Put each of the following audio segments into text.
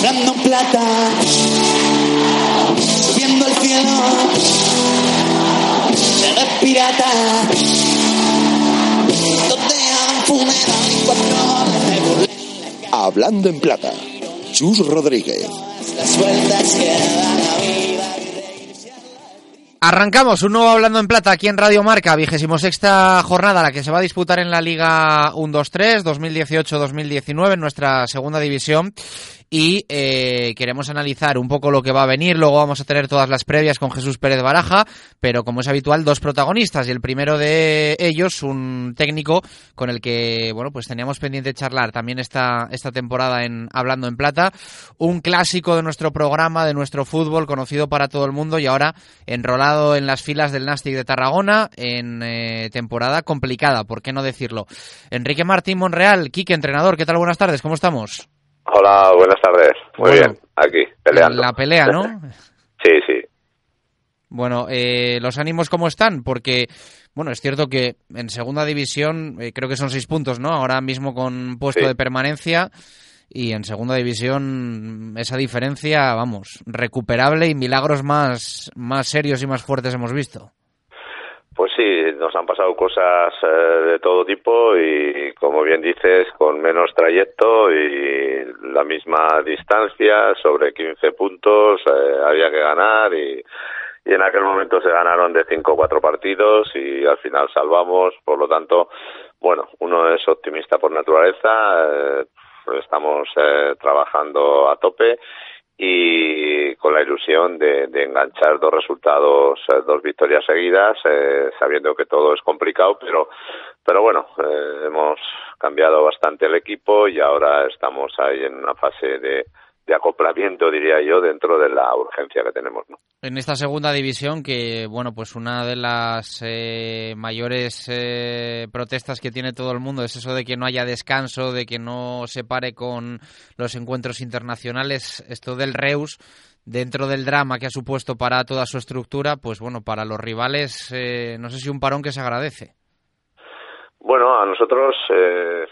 hablando en plata, subiendo el cielo, eres pirata, donde han funeral y cuatro Hablando en plata. Chus Rodríguez. Arrancamos un nuevo Hablando en Plata aquí en Radio Marca, vigésimo sexta jornada, la que se va a disputar en la Liga 1-2-3, 2018-2019, en nuestra segunda división. Y eh, queremos analizar un poco lo que va a venir. Luego vamos a tener todas las previas con Jesús Pérez Baraja, pero como es habitual, dos protagonistas. Y el primero de ellos, un técnico con el que, bueno, pues teníamos pendiente charlar también esta, esta temporada en Hablando en Plata. Un clásico de nuestro programa, de nuestro fútbol, conocido para todo el mundo y ahora enrolado en las filas del Nastic de Tarragona en eh, temporada complicada, ¿por qué no decirlo? Enrique Martín Monreal, Quique, entrenador, ¿qué tal? Buenas tardes, ¿cómo estamos? Hola, buenas tardes. Muy Bueno, bien, aquí, peleando. La pelea, ¿no? Sí, sí. Bueno, eh, ¿los ánimos cómo están? Porque, bueno, es cierto que en segunda división eh, creo que son seis puntos, ¿no? Ahora mismo con puesto Sí. de permanencia y en segunda división esa diferencia, vamos, recuperable y milagros más, más serios y más fuertes hemos visto. Pues sí, nos han pasado cosas eh, de todo tipo y, como bien dices, con menos trayecto y la misma distancia, sobre 15 puntos, eh, había que ganar y, y en aquel momento se ganaron de 5 o 4 partidos y al final salvamos, por lo tanto, bueno, uno es optimista por naturaleza, eh, estamos eh, trabajando a tope y con la ilusión de, de enganchar dos resultados, eh, dos victorias seguidas, eh, sabiendo que todo es complicado, pero pero bueno, eh, hemos cambiado bastante el equipo y ahora estamos ahí en una fase de, de acoplamiento, diría yo, dentro de la urgencia que tenemos. ¿no? En esta segunda división, que bueno, pues una de las eh, mayores eh, protestas que tiene todo el mundo es eso de que no haya descanso, de que no se pare con los encuentros internacionales, esto del Reus, dentro del drama que ha supuesto para toda su estructura, pues bueno, para los rivales, eh, no sé si un parón que se agradece. Bueno, a nosotros eh,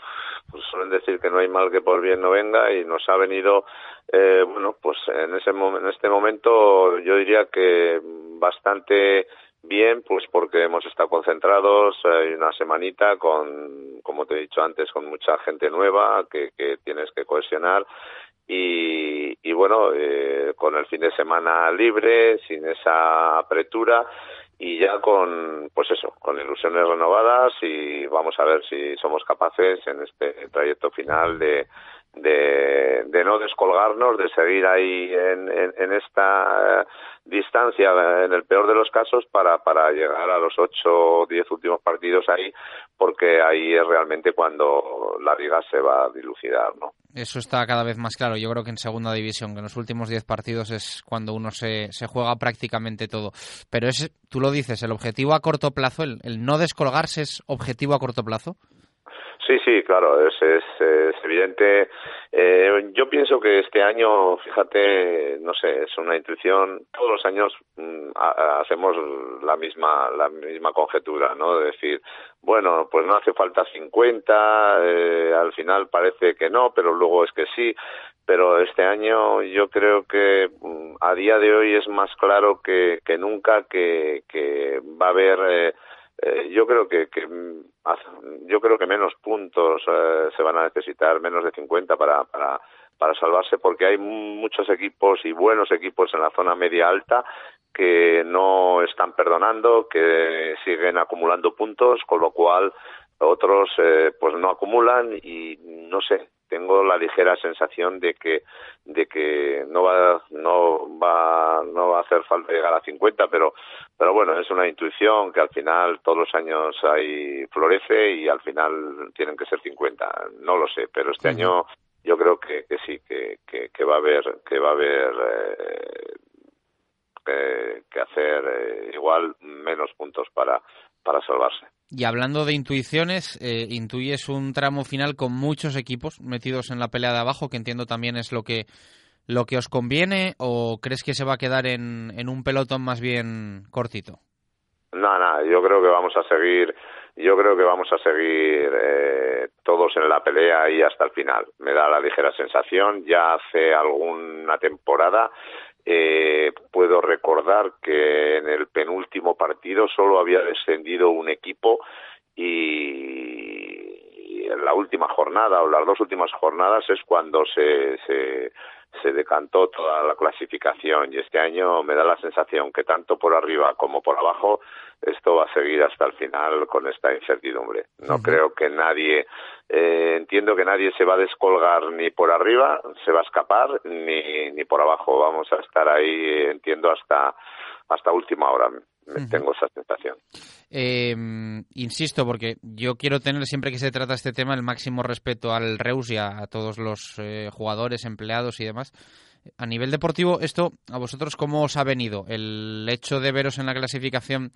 pues suelen decir que no hay mal que por bien no venga y nos ha venido, eh, bueno, pues en, ese en este momento yo diría que bastante bien, pues porque hemos estado concentrados eh, una semanita con, como te he dicho antes, con mucha gente nueva que, que tienes que cohesionar y, y bueno, eh, con el fin de semana libre, sin esa apretura y ya con, pues eso, con ilusiones renovadas y vamos a ver si somos capaces en este trayecto final de, de, no descolgarnos, de seguir ahí en, en, esta eh, distancia, en el peor de los casos, para, para llegar a los ocho o diez últimos partidos ahí, porque ahí es realmente cuando la liga se va a dilucidar, ¿no? Eso está cada vez más claro. Yo creo que en segunda división, que en los últimos 10 partidos es cuando uno se, se juega prácticamente todo. Pero es, tú lo dices, el objetivo a corto plazo, el, el no descolgarse es objetivo a corto plazo. Sí, sí, claro, es, es, evidente. Eh, yo pienso que este año, fíjate, no sé, es una intuición. Todos los años mm, ha- hacemos la misma la misma conjetura, ¿no? De decir, bueno, pues no hace falta 50, eh, al final parece que no, pero luego es que sí. Pero este año yo creo que mm, a día de hoy es más claro que, que nunca que, que va a haber eh, eh, yo creo que, que yo creo que menos puntos eh, se van a necesitar, menos de 50 para, para, para salvarse, porque hay muchos equipos y buenos equipos en la zona media alta que no están perdonando, que siguen acumulando puntos, con lo cual otros eh, pues no acumulan y no sé tengo la ligera sensación de que de que no va no va no va a hacer falta llegar a 50 pero pero bueno es una intuición que al final todos los años ahí florece y al final tienen que ser 50 no lo sé pero este año yo creo que, que sí que, que, que va a haber que va a haber eh, que, que hacer eh, igual menos puntos para para salvarse Y hablando de intuiciones, eh, intuyes un tramo final con muchos equipos metidos en la pelea de abajo, que entiendo también es lo que lo que os conviene, o crees que se va a quedar en, en un pelotón más bien cortito? No, no, yo creo que vamos a seguir yo creo que vamos a seguir eh, todos en la pelea y hasta el final. Me da la ligera sensación, ya hace alguna temporada eh, puedo recordar que en el penúltimo partido solo había descendido un equipo y en la última jornada o las dos últimas jornadas es cuando se, se, se decantó toda la clasificación. Y este año me da la sensación que tanto por arriba como por abajo va a seguir hasta el final con esta incertidumbre. No creo que nadie, eh, entiendo que nadie se va a descolgar ni por arriba, se va a escapar, ni, ni por abajo. Vamos a estar ahí, entiendo, hasta, hasta última hora. Tengo esa sensación. Eh, insisto, porque yo quiero tener siempre que se trata este tema el máximo respeto al Reus y a, todos los eh, jugadores, empleados y demás. A nivel deportivo, esto a vosotros cómo os ha venido el hecho de veros en la clasificación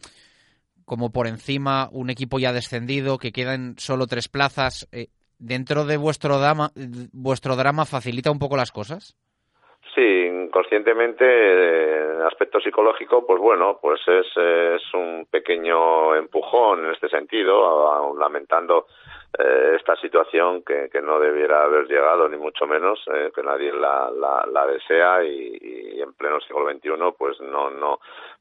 como por encima un equipo ya descendido, que quedan solo tres plazas, eh, dentro de vuestro drama, vuestro drama facilita un poco las cosas. Sí, conscientemente, en aspecto psicológico, pues bueno, pues es, es un pequeño empujón en este sentido, lamentando eh, esta situación que, que, no debiera haber llegado, ni mucho menos, eh, que nadie la, la, la desea y, y, en pleno siglo XXI, pues no, no,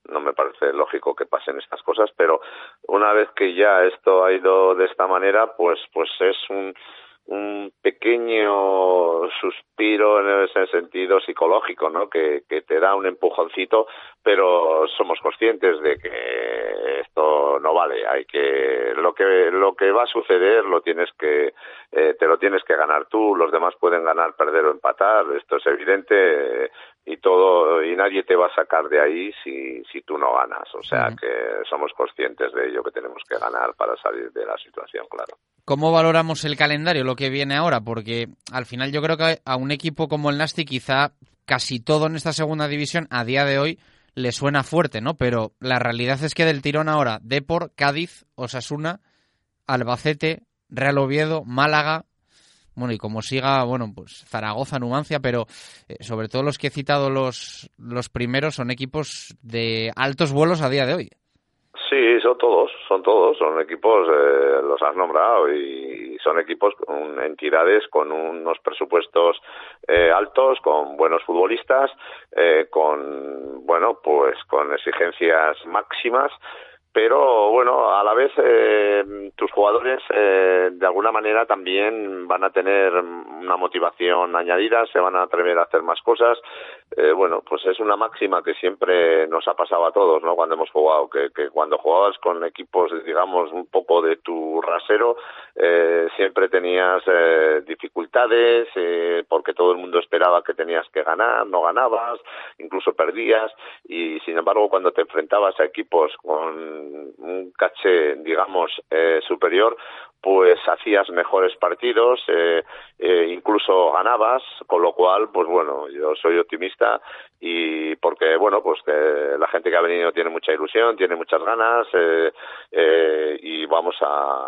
no me parece lógico que pasen estas cosas, pero una vez que ya esto ha ido de esta manera, pues, pues es un, un pequeño suspiro en ese sentido psicológico, ¿no? Que, que, te da un empujoncito, pero somos conscientes de que esto no vale. Hay que lo que lo que va a suceder lo tienes que eh, te lo tienes que ganar tú. Los demás pueden ganar, perder o empatar. Esto es evidente y todo y nadie te va a sacar de ahí si si tú no ganas. O sea que somos conscientes de ello que tenemos que ganar para salir de la situación, claro. ¿Cómo valoramos el calendario, lo que viene ahora? Porque al final yo creo que a un equipo como el Nasti quizá casi todo en esta segunda división a día de hoy le suena fuerte, ¿no? Pero la realidad es que del tirón ahora, Depor, Cádiz, Osasuna, Albacete, Real Oviedo, Málaga, bueno, y como siga, bueno, pues Zaragoza, Numancia, pero eh, sobre todo los que he citado los, los primeros son equipos de altos vuelos a día de hoy. Sí, son todos, son todos, son equipos, eh, los has nombrado, y son equipos con entidades con unos presupuestos eh, altos, con buenos futbolistas, eh, con, bueno, pues con exigencias máximas pero bueno, a la vez eh, tus jugadores eh, de alguna manera también van a tener una motivación añadida, se van a atrever a hacer más cosas. Eh, bueno, pues es una máxima que siempre nos ha pasado a todos, ¿no? Cuando hemos jugado, que, que cuando jugabas con equipos, digamos, un poco de tu rasero, eh, siempre tenías eh, dificultades, eh, porque todo el mundo esperaba que tenías que ganar, no ganabas, incluso perdías, y sin embargo cuando te enfrentabas a equipos con un caché, digamos, eh, superior, pues hacías mejores partidos, eh, eh, incluso ganabas, con lo cual, pues bueno, yo soy optimista y porque, bueno, pues que la gente que ha venido tiene mucha ilusión, tiene muchas ganas eh, eh, y vamos a,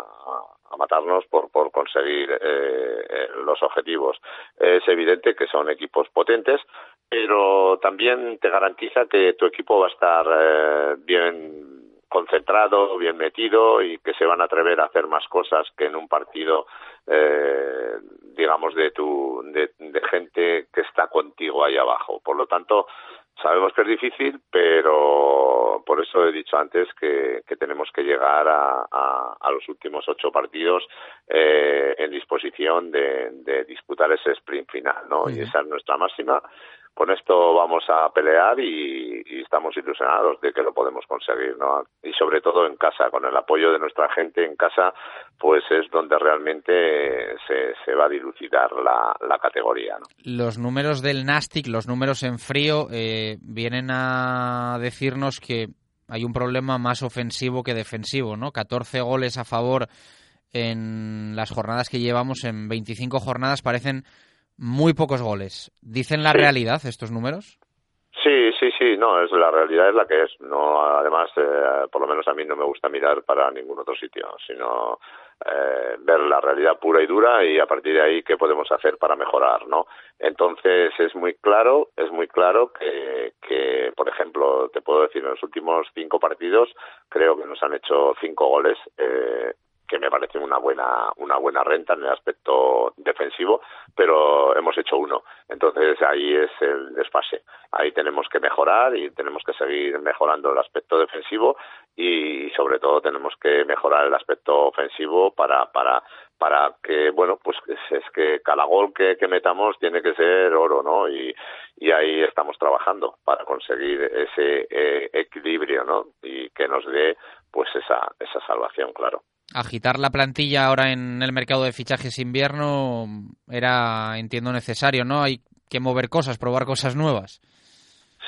a matarnos por, por conseguir eh, los objetivos. Es evidente que son equipos potentes, pero también te garantiza que tu equipo va a estar eh, bien concentrado, bien metido y que se van a atrever a hacer más cosas que en un partido, eh, digamos, de, tu, de, de gente que está contigo ahí abajo. Por lo tanto, sabemos que es difícil, pero por eso he dicho antes que, que tenemos que llegar a, a, a, los últimos ocho partidos eh, en disposición de, de, disputar ese sprint final, ¿no? Y esa es nuestra máxima con esto vamos a pelear y, estamos ilusionados de que lo podemos conseguir, ¿no? Y sobre todo en casa, con el apoyo de nuestra gente en casa, pues es donde realmente se, va a dilucidar la, categoría. Los números del Nastic, los números en frío, eh, vienen a decirnos que hay un problema más ofensivo que defensivo, ¿no? 14 goles a favor en las jornadas que llevamos, en 25 jornadas, parecen muy pocos goles. ¿Dicen la sí. realidad estos números? Sí, sí, sí, no, es la realidad es la que es. No, además, eh, por lo menos a mí no me gusta mirar para ningún otro sitio, sino eh, ver la realidad pura y dura y a partir de ahí qué podemos hacer para mejorar, ¿no? Entonces es muy claro, es muy claro que, que, por ejemplo, te puedo decir en los últimos cinco partidos creo que nos han hecho cinco goles. Eh, que me parece una buena una buena renta en el aspecto defensivo, pero hemos hecho uno. Entonces ahí es el desfase. Ahí tenemos que mejorar y tenemos que seguir mejorando el aspecto defensivo y sobre todo tenemos que mejorar el aspecto ofensivo para para para que bueno pues es, que cada gol que, que, metamos tiene que ser oro no y, y ahí estamos trabajando para conseguir ese eh, equilibrio no y que nos dé pues esa esa salvación claro agitar la plantilla ahora en el mercado de fichajes invierno era, entiendo, necesario, ¿no? Hay que mover cosas, probar cosas nuevas.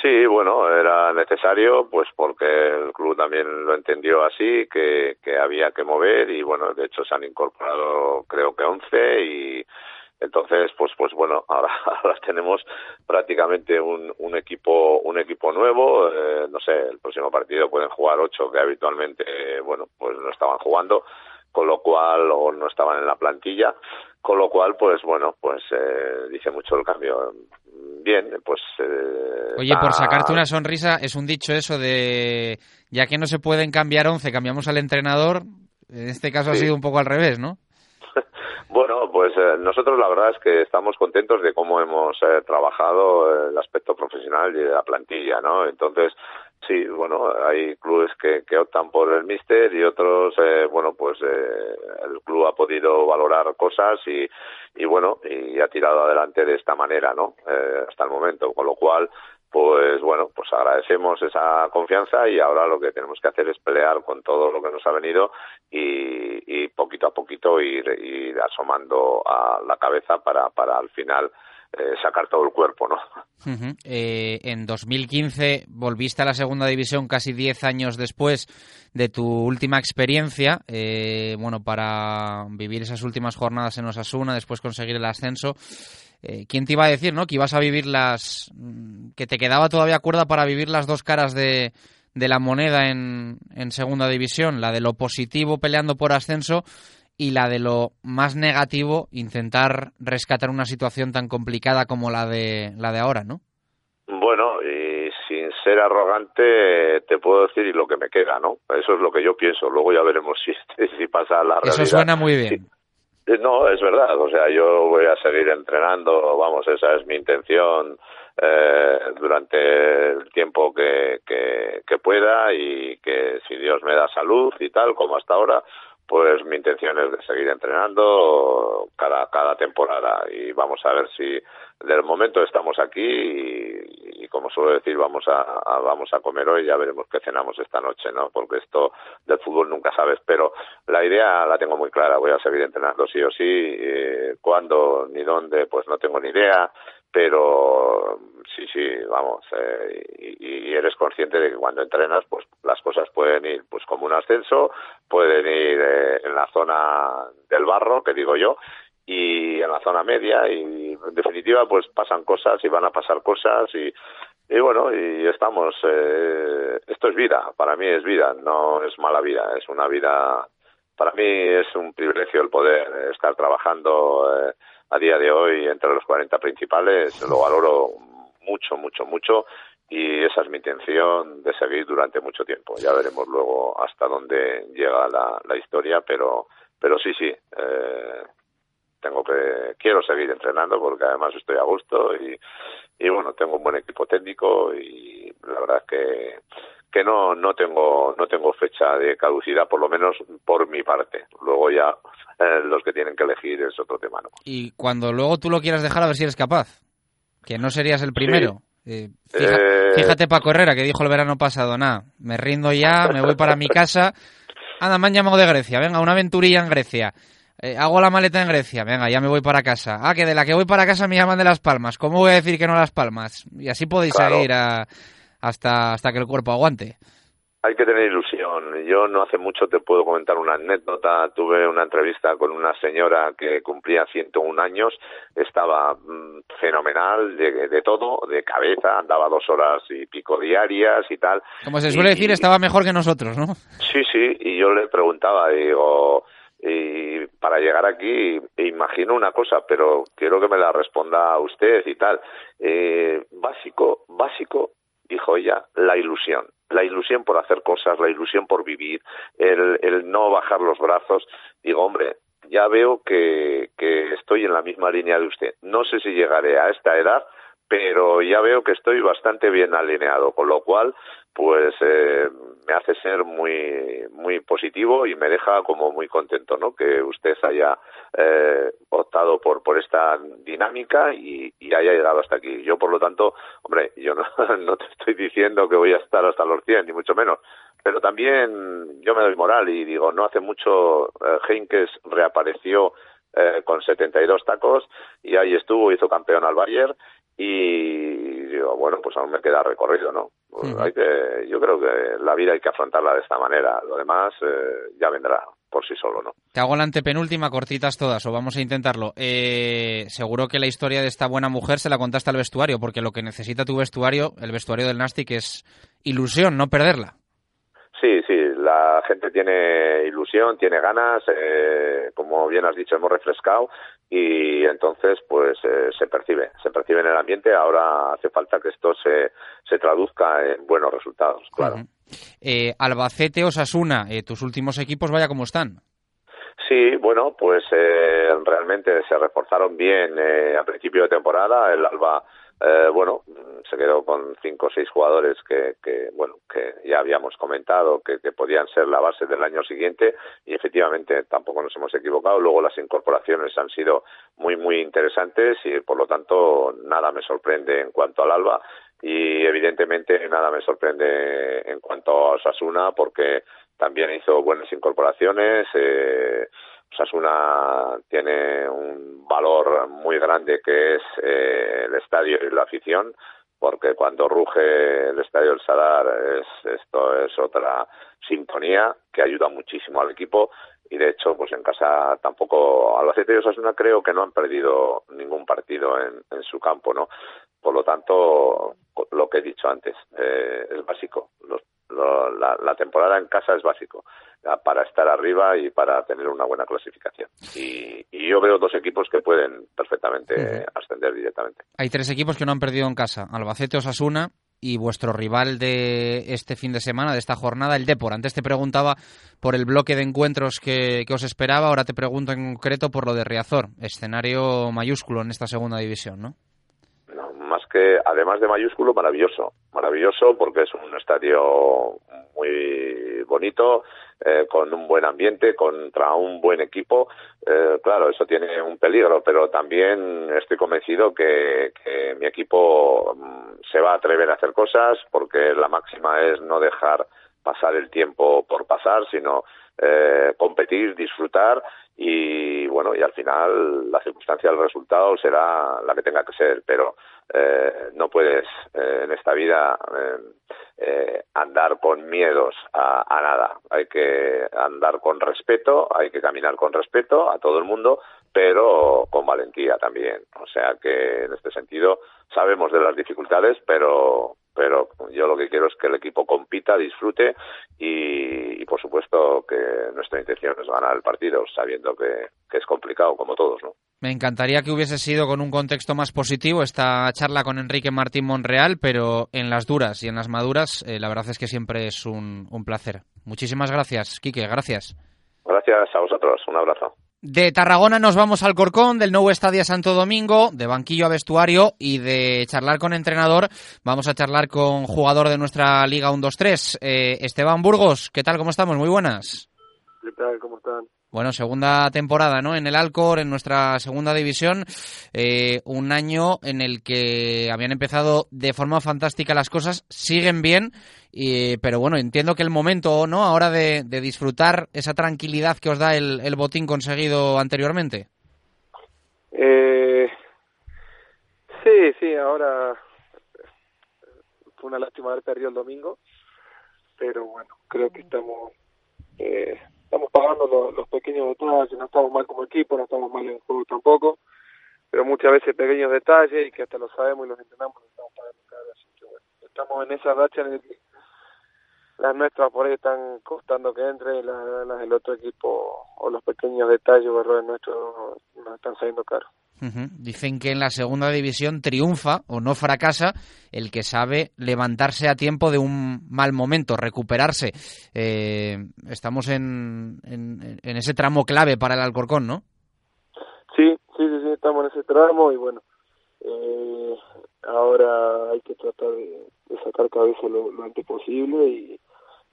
Sí, bueno, era necesario, pues porque el club también lo entendió así, que, que había que mover y bueno, de hecho se han incorporado creo que 11 y entonces pues pues bueno ahora, ahora tenemos prácticamente un, un equipo un equipo nuevo eh, no sé el próximo partido pueden jugar ocho que habitualmente bueno pues no estaban jugando con lo cual o no estaban en la plantilla con lo cual pues bueno pues eh, dice mucho el cambio. Bien pues eh, oye por sacarte una sonrisa es un dicho eso de ya que no se pueden cambiar once cambiamos al entrenador en este caso ha sido un poco al revés no bueno, pues eh, nosotros la verdad es que estamos contentos de cómo hemos eh, trabajado el aspecto profesional y la plantilla, ¿no? Entonces, sí, bueno, hay clubes que, que optan por el míster y otros, eh, bueno, pues el club ha podido valorar cosas y, y bueno, y ha tirado adelante de esta manera, ¿no? hasta el momento, con lo cual, pues bueno, pues agradecemos esa confianza y ahora lo que tenemos que hacer es pelear con todo lo que nos ha venido y, poquito a poquito ir, asomando a la cabeza para, para al final eh, sacar todo el cuerpo, ¿no? eh, en 2015 volviste a la segunda división casi 10 años después de tu última experiencia, eh, bueno, para vivir esas últimas jornadas en Osasuna, después conseguir el ascenso. Eh, ¿quién te iba a decir, no? Que ibas a vivir las... Mm, que te quedaba todavía cuerda para vivir las dos caras de, de la moneda en, en segunda división, la de lo positivo peleando por ascenso y la de lo más negativo, intentar rescatar una situación tan complicada como la de la de ahora, ¿no? Bueno, y sin ser arrogante, te puedo decir y lo que me queda, ¿no? Eso es lo que yo pienso. Luego ya veremos si, si pasa la realidad. Eso suena muy bien. Eh, no, es verdad. O sea, yo voy a seguir entrenando. Vamos, esa es mi intención eh, durante el tiempo que, que, que pueda y que si Dios me da salud y tal, como hasta ahora, pues mi intención es de seguir entrenando cada, cada temporada y vamos a ver si del momento estamos aquí y, como suelo decir vamos a, vamos a comer hoy ya veremos qué cenamos esta noche no porque esto del fútbol nunca sabes pero la idea la tengo muy clara voy a seguir entrenando sí o sí eh, cuándo ni dónde pues no tengo ni idea pero sí, sí, vamos, eh, y, eres consciente de que cuando entrenas, pues las cosas pueden ir, pues como un ascenso, pueden ir eh, en la zona del barro, que digo yo, y en la zona media, y en definitiva, pues pasan cosas y van a pasar cosas y, y bueno, y estamos, eh, esto es vida, para mí es vida, no es mala vida, es una vida, para mí es un privilegio el poder estar trabajando. Eh, a día de hoy entre los 40 principales, lo valoro mucho, mucho, mucho y esa es mi intención de seguir durante mucho tiempo. Ya veremos luego hasta dónde llega la, la historia, pero, pero sí, sí, eh, tengo que, quiero seguir entrenando porque además estoy a gusto y, y bueno, tengo un buen equipo técnico y la verdad es que que no no tengo no tengo fecha de caducidad por lo menos por mi parte. Luego ya eh, los que tienen que elegir es otro tema ¿no? y cuando luego tú lo quieras dejar a ver si eres capaz que no serías el primero. Eh, eh, fíjate, Paco Herrera que dijo el verano pasado nada me rindo ya me voy para mi casa. Anda me han llamado de Grecia venga una aventurilla en Grecia hago la maleta en Grecia, venga, ya me voy para casa. Ah, que de la que voy para casa me llaman de Las Palmas. ¿Cómo voy a decir que no Las Palmas? Y así podéis seguir a, hasta, hasta que el cuerpo aguante. Hay que tener ilusión. Yo no hace mucho te puedo comentar una anécdota. Tuve una entrevista con una señora que cumplía 101 años. Estaba mm, fenomenal de, de, todo, de cabeza. Andaba dos horas y pico diarias y tal. Como se suele decir, estaba mejor que nosotros, ¿no? Sí, sí. Y yo le preguntaba, digo, y para llegar aquí imagino una cosa, pero quiero que me la responda usted y tal. Eh, básico, básico dijo ella, la ilusión. La ilusión por hacer cosas, la ilusión por vivir, el, el no bajar los brazos. Digo, hombre, ya veo que, que estoy en la misma línea de usted. No sé si llegaré a esta edad, pero ya veo que estoy bastante bien alineado, con lo cual, pues eh, me hace ser muy muy positivo y me deja como muy contento, ¿no? Que usted haya eh, optado por por esta dinámica y, y, haya llegado hasta aquí. Yo, por lo tanto, hombre, yo no, no te estoy diciendo que voy a estar hasta los 100, ni mucho menos, pero también yo me doy moral y digo, no hace mucho eh, Heinkes reapareció eh, con 72 tacos y ahí estuvo, hizo campeón al Bayern y digo, bueno, pues aún me queda recorrido, ¿no? Pues hay que, yo creo que la vida hay que afrontarla de esta manera, lo demás eh, ya vendrá por sí solo, ¿no? Te hago la antepenúltima, cortitas todas, o vamos a intentarlo. Eh, seguro que la historia de esta buena mujer se la contaste al vestuario, porque lo que necesita tu vestuario, el vestuario del Nastic, es ilusión, no perderla. Sí, sí, la gente tiene ilusión, tiene ganas, eh, como bien has dicho, hemos refrescado y entonces pues eh, se percibe, se percibe en el ambiente, ahora hace falta que esto se, se traduzca en buenos resultados, claro. Uh -huh. eh, Albacete, Osasuna, eh, tus últimos equipos, vaya como están. Sí, bueno, pues eh, realmente se reforzaron bien eh, a principio de temporada. El Alba, eh, bueno, se quedó con cinco o seis jugadores que, que bueno, que ya habíamos comentado que, podían ser la base del año siguiente y efectivamente tampoco nos hemos equivocado. Luego las incorporaciones han sido muy, muy interesantes y por lo tanto nada me sorprende en cuanto al Alba y evidentemente nada me sorprende en cuanto a Osasuna porque también hizo buenas incorporaciones. Eh, Osasuna tiene un valor muy grande que es eh, el estadio y la afición, porque cuando ruge el estadio del Sadar es, esto es otra sintonía que ayuda muchísimo al equipo y de hecho pues en casa tampoco Albacete y Osasuna creo que no han perdido ningún partido en, su campo, ¿no? Por lo tanto, lo que he dicho antes, eh, es básico. Los lo, la, la, temporada en casa es básico para estar arriba y para tener una buena clasificación. Y, y yo veo dos equipos que pueden perfectamente uh -huh. ascender directamente. Hay tres equipos que no han perdido en casa, Albacete, Osasuna y vuestro rival de este fin de semana, de esta jornada, el Depor. Antes te preguntaba por el bloque de encuentros que, que os esperaba, ahora te pregunto en concreto por lo de Riazor, escenario mayúsculo en esta segunda división, ¿no? Que además de mayúsculo maravilloso. Maravilloso porque es un estadio muy bonito eh, con un buen ambiente contra un buen equipo. Eh, claro eso tiene un peligro pero también estoy convencido que, que mi equipo um, se va a atrever a hacer cosas porque la máxima es no dejar pasar el tiempo por pasar sino eh, competir disfrutar y bueno y al final la circunstancia del resultado será la que tenga que ser pero eh, no puedes eh, en esta vida eh, andar con miedos a, a, nada. Hay que andar con respeto hay que caminar con respeto a todo el mundo pero con valentía también. O sea que en este sentido sabemos de las dificultades pero pero yo lo que quiero es que el equipo compita, disfrute y, y, por supuesto que nuestra intención es ganar el partido, sabiendo que, que, es complicado como todos, ¿no? Me encantaría que hubiese sido con un contexto más positivo esta charla con Enrique Martín Monreal, pero en las duras y en las maduras eh, la verdad es que siempre es un, un placer. Muchísimas gracias, Quique, gracias. Gracias a vosotros, un abrazo. De Tarragona nos vamos al Corcón, del nuevo Estadio Santo Domingo, de banquillo a vestuario y de charlar con entrenador. Vamos a charlar con jugador de nuestra Liga 1-2-3, eh, Esteban Burgos. ¿Qué tal? ¿Cómo estamos? Muy buenas. ¿Qué tal? ¿Cómo están? Bueno, segunda temporada, ¿no? En el Alcor, en nuestra segunda división, eh, un año en el que habían empezado de forma fantástica las cosas, siguen bien, y, pero bueno, entiendo que el momento, ¿no? Ahora de, disfrutar esa tranquilidad que os da el, el botín conseguido anteriormente. Eh, sí, sí, ahora fue una lástima haber perdido el domingo, pero bueno, creo que estamos eh, estamos pagando los, pequeños detalles, no estamos mal como equipo, no estamos mal en juego tampoco, pero muchas veces pequeños detalles y que hasta lo sabemos y los entrenamos, los estamos pagando cada vez. Así que bueno, estamos en esa racha en el que las nuestras por ahí están costando que entre, las, las del otro equipo o los pequeños detalles o errores nuestros nos están saliendo caros. Ujú. Dicen que en la segunda división triunfa o no fracasa el que sabe levantarse a tiempo de un mal momento, recuperarse. Eh, estamos en, en, en ese tramo clave para el Alcorcón, ¿no? Sí, sí, sí, sí, estamos en ese tramo y bueno, eh, ahora hay que tratar de, de sacar cabeza lo, lo antes posible y,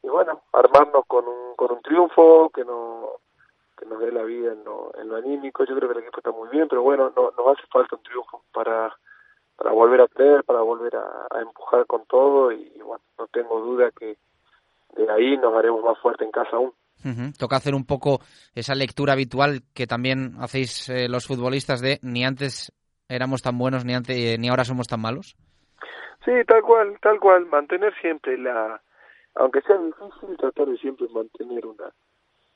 y bueno, armarnos con un, con un triunfo que no que nos dé la vida en lo, en lo anímico. Yo creo que el equipo está muy bien, pero bueno, no, nos hace falta un triunfo para para volver a creer, para volver a, a empujar con todo y, y bueno, no tengo duda que de ahí nos haremos más fuerte en casa aún. Toca hacer un poco esa lectura habitual que también hacéis eh, los futbolistas de ni antes éramos tan buenos ni antes eh, ni ahora somos tan malos. Sí, tal cual, tal cual, mantener siempre la, aunque sea difícil, tratar de siempre mantener una,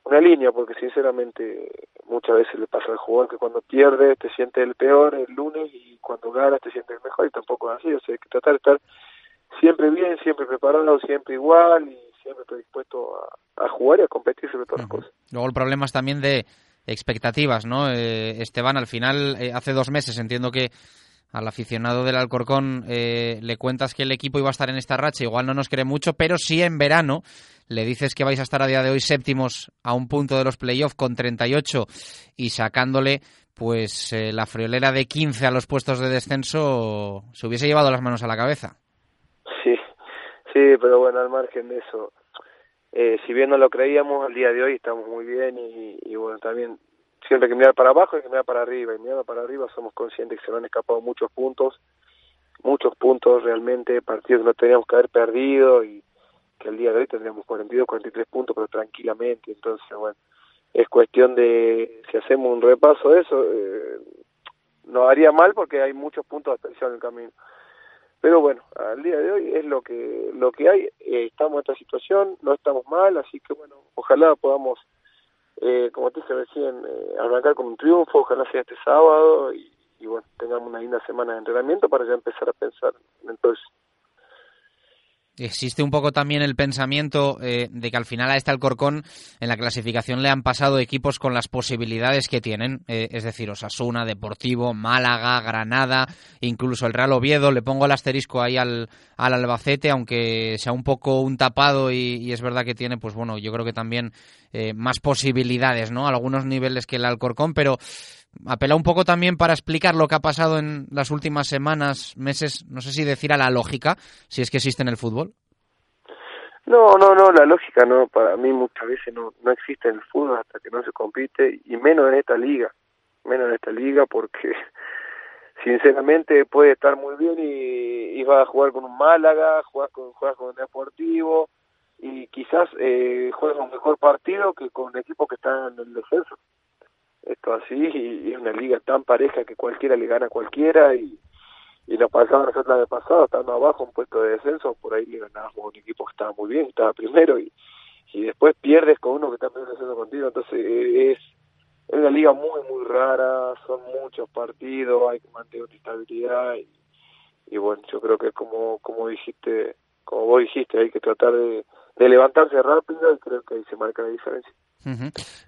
una línea, porque sinceramente muchas veces le pasa al jugador que cuando pierde te siente el peor el lunes y cuando ganas te sientes el mejor y tampoco es así, o sea, hay que tratar de estar siempre bien, siempre preparado, siempre igual y siempre predispuesto a, a jugar y a competir sobre todas las cosas. Luego el problema es también de expectativas, ¿no? Eh, Esteban, al final, eh, hace dos meses entiendo que al aficionado del Alcorcón eh, le cuentas que el equipo iba a estar en esta racha, igual no nos cree mucho, pero sí en verano le dices que vais a estar a día de hoy séptimos a un punto de los playoffs con 38 y sacándole pues eh, la friolera de 15 a los puestos de descenso, se hubiese llevado las manos a la cabeza. Sí, sí, pero bueno, al margen de eso, eh, si bien no lo creíamos, al día de hoy estamos muy bien y, y bueno, también siempre que mirar para abajo hay que mirar para arriba y mirando para arriba somos conscientes que se nos han escapado muchos puntos, muchos puntos realmente, partidos que no teníamos que haber perdido y que al día de hoy tendríamos 42, 43 puntos, pero tranquilamente, entonces bueno, es cuestión de, si hacemos un repaso de eso, eh, no haría mal porque hay muchos puntos de atención en el camino. Pero bueno, al día de hoy es lo que lo que hay, eh, estamos en esta situación, no estamos mal, así que bueno, ojalá podamos eh, como te dije recién, eh, arrancar con un triunfo, ojalá sea este sábado y, y, bueno, tengamos una linda semana de entrenamiento para ya empezar a pensar entonces. Existe un poco también el pensamiento eh, de que al final a este Alcorcón en la clasificación le han pasado equipos con las posibilidades que tienen, eh, es decir, Osasuna, Deportivo, Málaga, Granada, incluso el Real Oviedo. Le pongo el asterisco ahí al, al Albacete, aunque sea un poco un tapado y, es verdad que tiene, pues bueno, yo creo que también eh, más posibilidades, ¿no? Algunos niveles que el Alcorcón, pero apela un poco también para explicar lo que ha pasado en las últimas semanas, meses, no sé si decir a la lógica, si es que existe en el fútbol. No, no, no, la lógica no, para mí muchas veces no, no existe en el fútbol hasta que no se compite, y menos en esta liga, menos en esta liga porque sinceramente puede estar muy bien y, y a jugar con un Málaga, jugar con, con un Deportivo, y quizás eh, juega un mejor partido que con equipos que están en el descenso esto así y, es una liga tan pareja que cualquiera le gana a cualquiera y, y nos pasaba nosotros la vez pasada estando abajo un puesto de descenso por ahí le ganábamos a un equipo que estaba muy bien estaba primero y, y después pierdes con uno que está descenso contigo. Entonces eh, es es una liga muy muy rara son muchos partidos hay que mantener una estabilidad y, y bueno yo creo que como como dijiste como vos dijiste hay que tratar de levantarse rápido y creo que ahí se marca la diferencia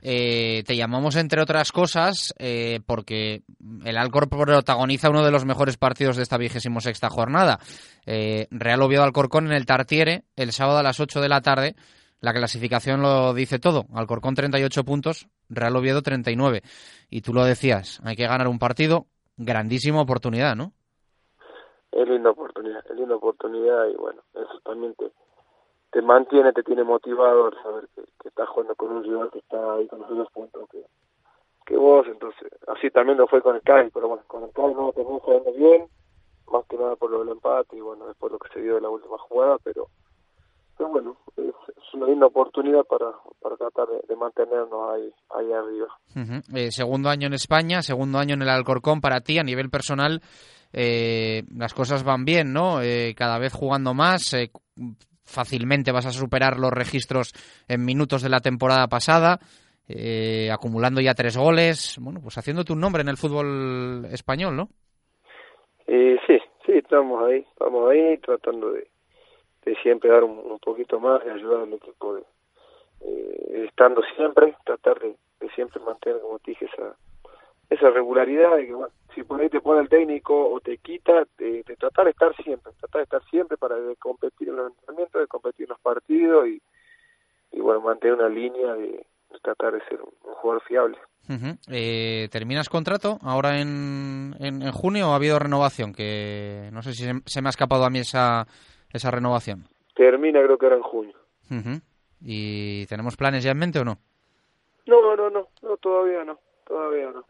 Eh, te llamamos entre otras cosas eh, porque el Alcor protagoniza uno de los mejores partidos de esta vigésimo sexta jornada. Eh, Real Oviedo Alcorcón en el Tartiere el sábado a las 8 de la tarde. La clasificación lo dice todo. Alcorcón 38 puntos, Real Oviedo 39. Y tú lo decías, hay que ganar un partido, grandísima oportunidad, ¿no? Es linda oportunidad, es linda oportunidad y bueno, también te, mantiene, te tiene motivado al saber que, estás jugando con un rival que está ahí con los mismos puntos que, vos, entonces así también lo fue con el Cádiz, pero bueno, con el Cádiz no terminó jugando bien, más que nada por lo del empate y bueno, después lo que se dio de la última jugada, pero, pero bueno, es, una linda oportunidad para, para tratar de, mantenernos ahí, ahí arriba. Eh, segundo año en España, segundo año en el Alcorcón, para ti a nivel personal, eh, las cosas van bien, ¿no? Eh, cada vez jugando más, eh, fácilmente vas a superar los registros en minutos de la temporada pasada, eh, acumulando ya tres goles, bueno, pues haciéndote un nombre en el fútbol español, ¿no? Eh, sí, sí, estamos ahí, estamos ahí tratando de, de siempre dar un, un, poquito más, de ayudar al equipo, de, eh, estando siempre, tratar de, de, siempre mantener, como te dije, esa, esa regularidad de que, bueno, si por ahí te pone el técnico o te quita, de, de tratar de estar siempre, tratar de estar siempre para de competir en los entrenamientos, de competir en los partidos y, y bueno, mantener una línea de, de tratar de ser un, un jugador fiable. Ujú. Eh, ¿Terminas contrato ahora en, en, en junio o ha habido renovación? Que no sé si se, se me ha escapado a mí esa, esa renovación. Termina creo que era en junio. Ujú. ¿Y tenemos planes ya en mente o no? No, no, no, no, todavía no, todavía no.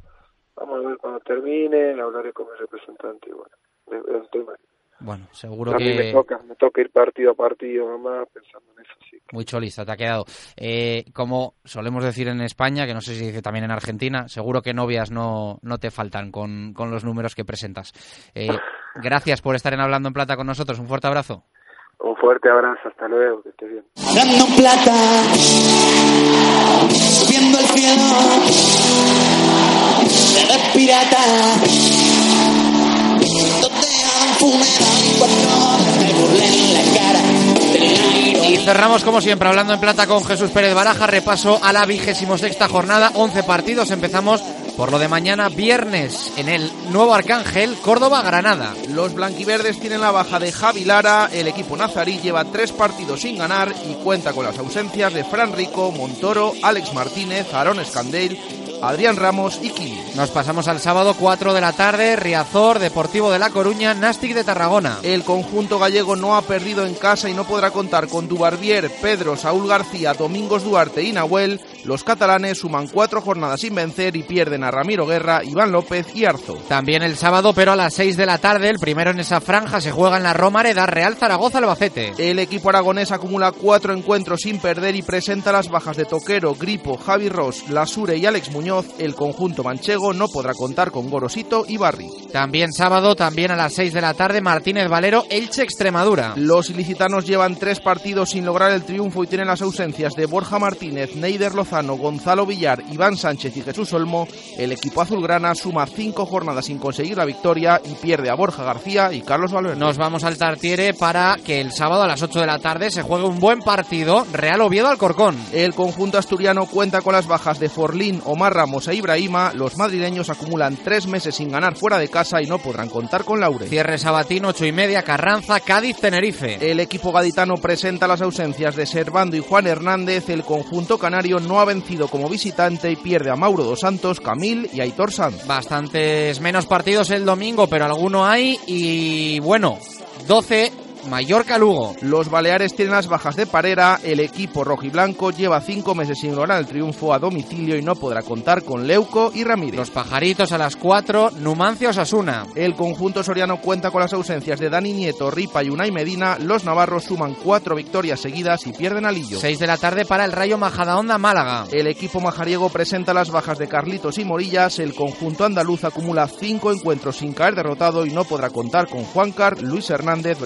Vamos a ver cuando termine, hablaré con el representante y bueno, un tema. Bueno, seguro A mí me que toca, me toca ir partido a partido nomás pensando en eso, sí. muy cholista te ha quedado. Eh, como solemos decir en España, que no sé si dice también en Argentina, seguro que novias no, no te faltan con, con los números que presentas. Eh, gracias por estar en Hablando en Plata con nosotros. Un fuerte abrazo. Un fuerte abrazo, hasta luego, que estés bien. Hablando en plata, subiendo al cielo, pirata. Me burlen la cara del Y cerramos como siempre hablando en plata con Jesús Pérez Baraja, repaso a la vigésimo sexta jornada, 11 partidos, empezamos por lo de mañana viernes en el nuevo Arcángel, Córdoba-Granada. Los blanquiverdes tienen la baja de Javi Lara, el equipo nazarí lleva tres partidos sin ganar y cuenta con las ausencias de Fran Rico, Montoro, Alex Martínez, Aarón Escandel, Adrián Ramos y Kili. Nos pasamos al sábado 4 de la tarde, Riazor, Deportivo de La Coruña, Nastic de Tarragona. El conjunto gallego no ha perdido en casa y no podrá contar con Dubarbier, Pedro, Saúl García, Domingos Duarte y Nahuel. Los catalanes suman cuatro jornadas sin vencer y pierden a Ramiro Guerra, Iván López y Arzo. También el sábado, pero a las 6 de la tarde, el primero en esa franja se juega en la Romareda, Real Zaragoza-Albacete. El equipo aragonés acumula cuatro encuentros sin perder y presenta las bajas de Toquero, Gripo, Javi Ross, Lasure y Alex Muñoz. El conjunto manchego no podrá contar con Gorosito y Barri. También sábado, también a las 6 de la tarde, Martínez Valero, Elche Extremadura. Los ilicitanos llevan tres partidos sin lograr el triunfo y tienen las ausencias de Borja Martínez, Neider Lozano, Gonzalo Villar, Iván Sánchez y Jesús Olmo. El equipo azulgrana suma cinco jornadas sin conseguir la victoria y pierde a Borja García y Carlos Valverde. Nos vamos al Tartiere para que el sábado a las 8 de la tarde se juegue un buen partido, Real Oviedo Alcorcón. El conjunto asturiano cuenta con las bajas de Forlín, Omar Ramos e Ibrahima. Los madrileños acumulan tres meses sin ganar fuera de casa y no podrán contar con Laure. Cierre sabatín, 8 y media, Carranza, Cádiz, Tenerife. El equipo gaditano presenta las ausencias de Servando y Juan Hernández. El conjunto canario no ha vencido como visitante y pierde a Mauro dos Santos, Camil y Aitor Sanz. Bastantes menos partidos el domingo, pero alguno hay y bueno, 12 Mallorca-Lugo. Los Baleares tienen las bajas de Parera. El equipo rojiblanco lleva cinco meses sin lograr el triunfo a domicilio y no podrá contar con Leuco y Ramírez. Los pajaritos a las 4, Numancia Osasuna. El conjunto soriano cuenta con las ausencias de Dani Nieto, Ripa y Unai Medina. Los navarros suman cuatro victorias seguidas y pierden a Lillo. 6 de la tarde para el Rayo Majadahonda Málaga. El equipo majariego presenta las bajas de Carlitos y Morillas. El conjunto andaluz acumula cinco encuentros sin caer derrotado y no podrá contar con Juancar, Luis Hernández,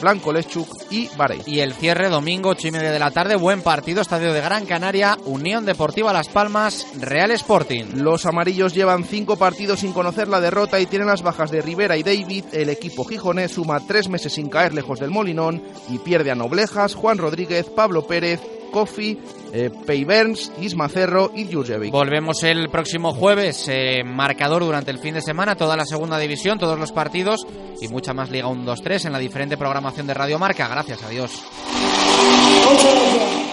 Blanco Lechuk y Barey. Y el cierre domingo, 8 y media de la tarde, buen partido, Estadio de Gran Canaria, Unión Deportiva Las Palmas, Real Sporting. Los amarillos llevan cinco partidos sin conocer la derrota y tienen las bajas de Rivera y David. El equipo gijonés suma tres meses sin caer lejos del Molinón y pierde a Noblejas, Juan Rodríguez, Pablo Pérez, Kofi, eh, Pei Burns, Isma Cerro y Jurjevic. Volvemos el próximo jueves, eh, marcador durante el fin de semana, toda la segunda división, todos los partidos y mucha más Liga 1-2-3 en la diferente programación de Radio Marca. Gracias, adiós. Muchas gracias.